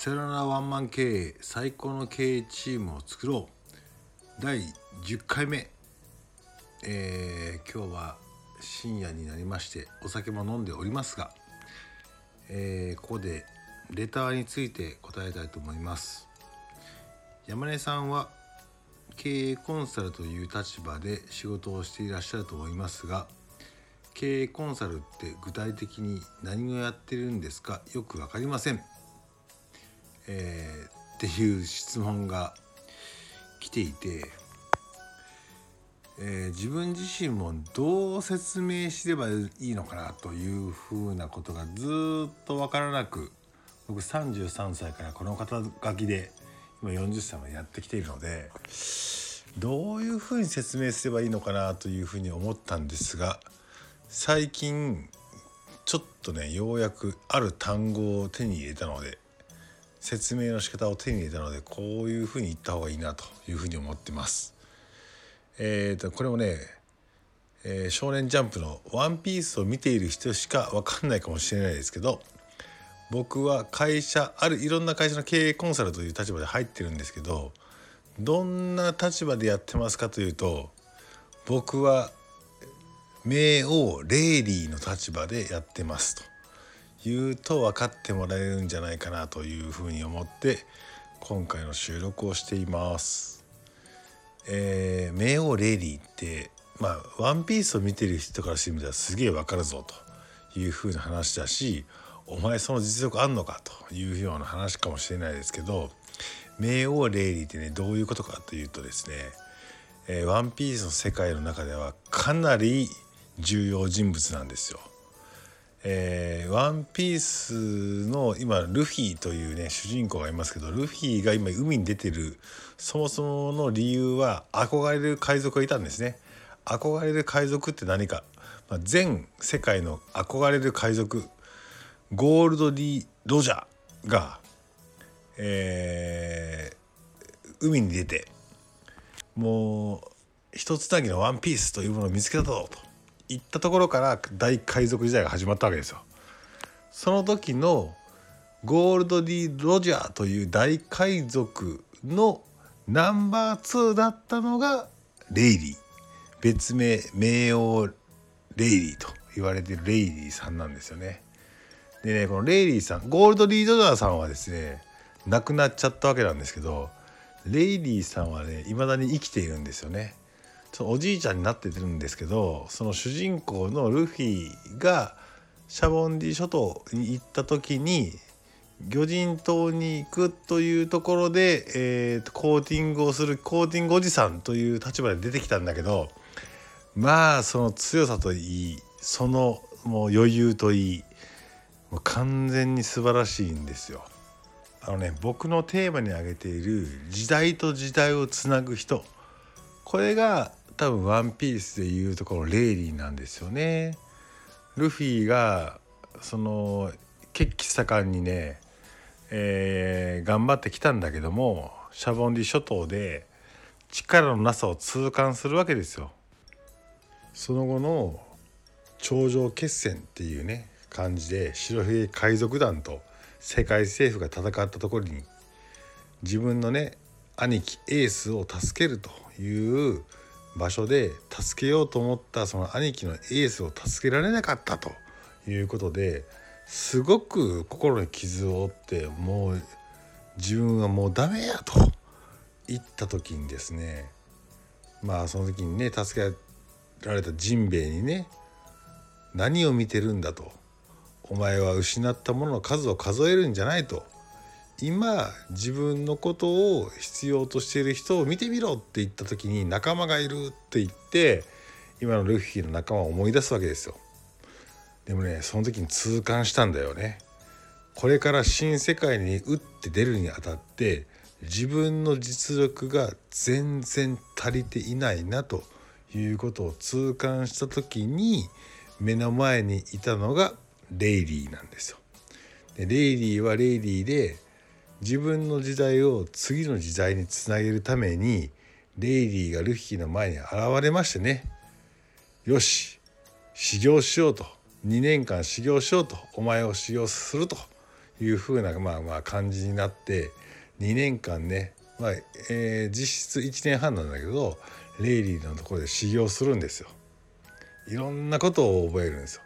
さよならワンマン経営最高の経営チームを作ろう。第10回目、えー、今日は深夜になりましてお酒も飲んでおりますが、えー、ここでレターについて答えたいと思います。山根さんは経営コンサルという立場で仕事をしていらっしゃると思いますが経営コンサルって具体的に何をやってるんですか？よく分かりません。えー、っていう質問が来ていて、えー、自分自身もどう説明すればいいのかなというふうなことがずっと分からなく僕33歳からこの肩書きで今40歳までやってきているのでどういうふうに説明すればいいのかなというふうに思ったんですが最近ちょっとねようやくある単語を手に入れたので説明の仕方を手に入れたのでこういうふうに言った方がいいなというふうに思ってます。えーと、これもね、えー、少年ジャンプの「ワンピースを見ている人しか分かんないかもしれないですけど僕は会社あるいろんな会社の経営コンサルという立場で入ってるんですけどどんな立場でやってますかというと僕は名王レイリーの立場でやってますと。言うと分かってもらえるんじゃないかなというふうに思って今回の収録をしています。えー、冥王レイリーってまあ「ワンピースを見てる人からしてみたらすげえ分かるぞというふうな話だしお前その実力あんのかというような話かもしれないですけど冥王レイリーってねどういうことかというとですね「えー、ワンピースの世界の中ではかなり重要人物なんですよ。えー、ワンピースの今ルフィというね主人公がいますけどルフィが今海に出てるそもそもの理由は憧れる海賊がいたんですね。憧れる海賊って何か、まあ、全世界の憧れる海賊ゴールド・リー・ロジャーが、えー、海に出てもう一つなぎのワンピースというものを見つけたぞと行ったところから大海賊時代が始まったわけですよ。その時のゴールド・ディ・ロジャーという大海賊のナンバー2だったのがレイリー別名名王レイリーと言われているレイリーさんなんですよね。でねこのレイリーさんゴールド・リー・ロジャーさんはですね亡くなっちゃったわけなんですけどレイリーさんはね未だに生きているんですよね。そのおじいちゃんになってるんですけどその主人公のルフィがシャボンディ諸島に行った時に魚人島に行くというところで、えー、コーティングをするコーティングおじさんという立場で出てきたんだけどまあその強さといいそのもう余裕といいもう完全に素晴らしいんですよ。あのね僕のテーマに挙げている時代と時代をつなぐ人これが多分「ワンピースでいうところレイリーなんですよね。ルフィがその血気盛んにね、えー、頑張ってきたんだけどもシャボンディ諸島で力のなさを痛感するわけですよ。その後の頂上決戦っていうね感じで白ひげ海賊団と世界政府が戦ったところに自分のね兄貴エースを助けるという場所で助けようと思ったその兄貴のエースを助けられなかったということですごく心に傷を負ってもう自分はもうダメやと言った時にですねまあその時にね助けられたジンベエにね何を見てるんだとお前は失ったものの数を数えるんじゃないと今自分のことを必要としている人を見てみろって言った時に仲間がいるって言って今のルフィの仲間を思い出すわけですよ。でもねその時に痛感したんだよね。これから新世界に打って出るにあたって自分の実力が全然足りていないなということを痛感した時に目の前にいたのがレイリーなんですよ。でレイリーはレイリーで自分の時代を次の時代につなげるためにレイリーがルフィの前に現れましてねよし修行しようと2年間修行しようとお前を修行するというふうなまあまあ感じになって2年間ね、まあえー、実質1年半なんだけどレイリーのところで修行するんですよ。いろんなことを覚えるんですよ。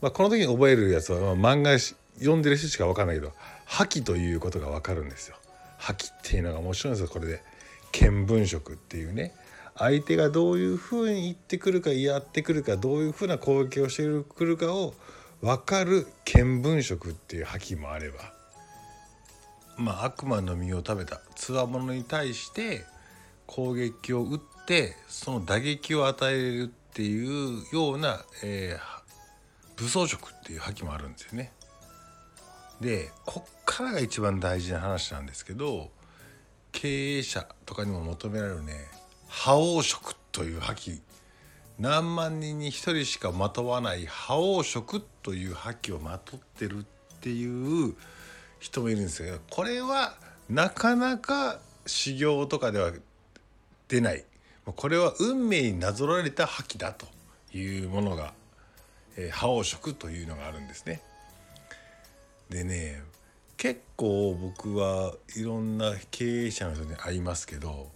まあ、この時に覚えるやつは、まあ、漫画読んでる人しか分かんないけど覇気ということが分かるんですよ。覇気っていうのが面白いんですよこれで。見聞色っていうね相手がどういうふうに言ってくるかやってくるかどういうふうな攻撃をしてくるかを分かる見聞色っていう覇気もあればまあ悪魔の実を食べたつわものに対して攻撃を打ってその打撃を与えるっていうような、えー、武装色っていう覇気もあるんですよね。でこっからが一番大事な話なんですけど経営者とかにも求められるね覇王色という覇気何万人に1人しかまとわない覇王色という覇気をまとってるっていう人もいるんですけどこれはなかなか修行とかでは出ないこれは運命になぞられた覇気だというものが、え、覇王色というのがあるんですね。でね結構僕はいろんな経営者の人に会いますけど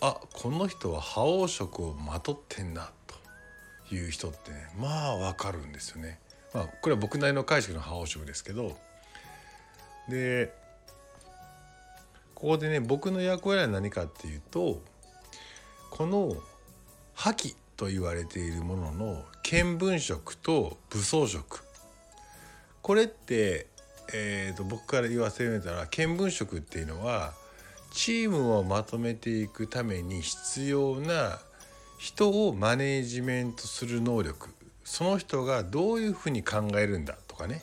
あこの人は覇王色をまとってんなという人ってねまあわかるんですよね。まあ、これは僕なりの解釈の覇王色ですけどでここでね僕の役割は何かっていうとこの覇気と言われているものの見聞色と武装色これって、えーと、僕から言わせるたら見聞色っていうのはチームをまとめていくために必要な人をマネージメントする能力。その人がどういうふうに考えるんだとかね。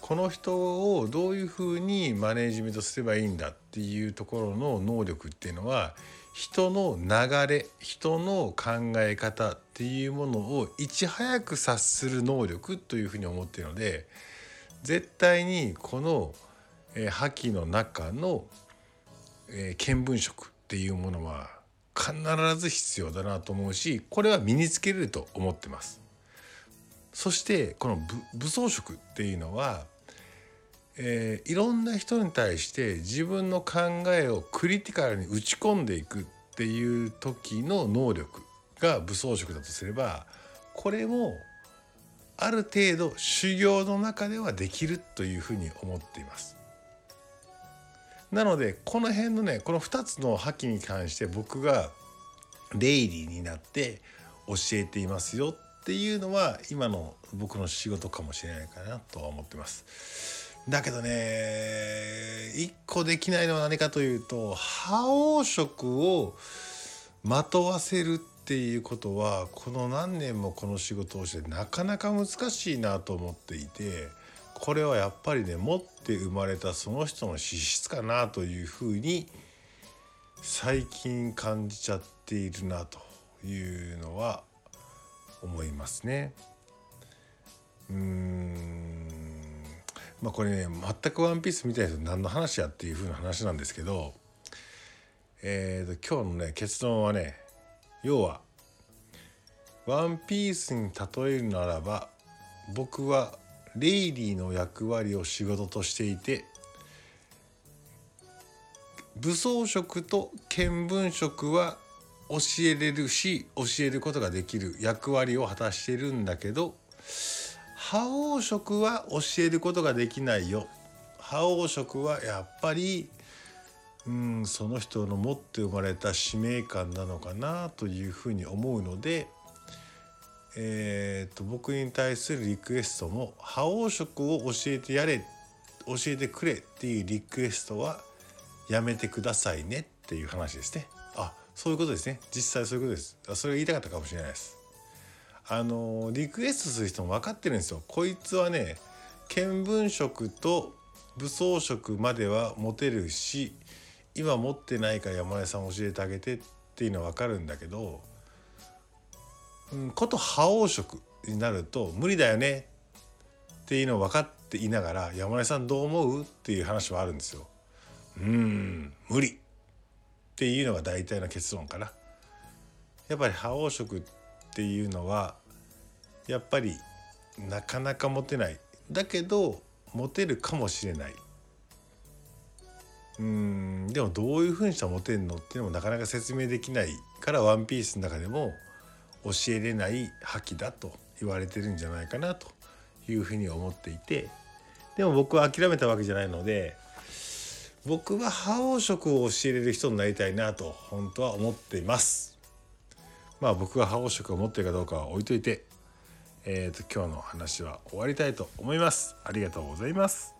この人をどういうふうにマネージメントすればいいんだっていうところの能力っていうのは人の流れ人の考え方っていうものをいち早く察する能力というふうに思っているので絶対にこの、えー、覇気の中の、えー、見聞色っていうものは必ず必要だなと思うしこれは身につけれると思ってます。そしてこの武装色っていうのは、えー、いろんな人に対して自分の考えをクリティカルに打ち込んでいくっていう時の能力が武装色だとすればこれもある程度修行の中ではできるというふうに思っています。なのでこの辺のねこの2つの覇気に関して僕がレイリーになって教えていますよっていうのは今の僕の仕事かもしれないかなとは思ってます。だけどね一個できないのは何かというと覇王色をまとわせるっていうことはこの何年もこの仕事をしてなかなか難しいなと思っていてこれはやっぱりね持って生まれたその人の資質かなというふうに最近感じちゃっているなというのは思いますね。うーんまあこれね全く「ワンピース見たい人何の話やっていう風な話なんですけどえーと今日のね結論はね要は「ワンピースに例えるならば僕はレイリーの役割を仕事としていて武装色と見聞色は教えれるし教えることができる役割を果たしてるんだけど覇王色は教えることができないよ。覇王色はやっぱりうんその人の持って生まれた使命感なのかなというふうに思うので、えーと、僕に対するリクエストも覇王色を教えてやれ教えてくれっていうリクエストはやめてくださいねっていう話ですね。あそういうことですね。実際そういうことです。それ言いたかったかもしれないです。あのリクエストする人も分かってるんですよ。こいつはね見聞色と武装色までは持てるし今持ってないから山根さん教えてあげてっていうのは分かるんだけど、うん、こと覇王色になると無理だよねっていうのを分かっていながら山根さんどう思うっていう話はあるんですよ。うん無理っていうのが大体の結論かな。やっぱり覇王色っていうのはやっぱりなかなか持てないだけど持てるかもしれないうん。でもどういうふうにしたらモテんのっていうのもなかなか説明できないからワンピースの中でも教えれない覇気だと言われてるんじゃないかなというふうに思っていて。でも僕は諦めたわけじゃないので僕は覇王色を教えれる人になりたいなと本当は思っています。まあ僕が覇王色を持ってるかどうかは置いといてえーと今日の話は終わりたいと思います。ありがとうございます。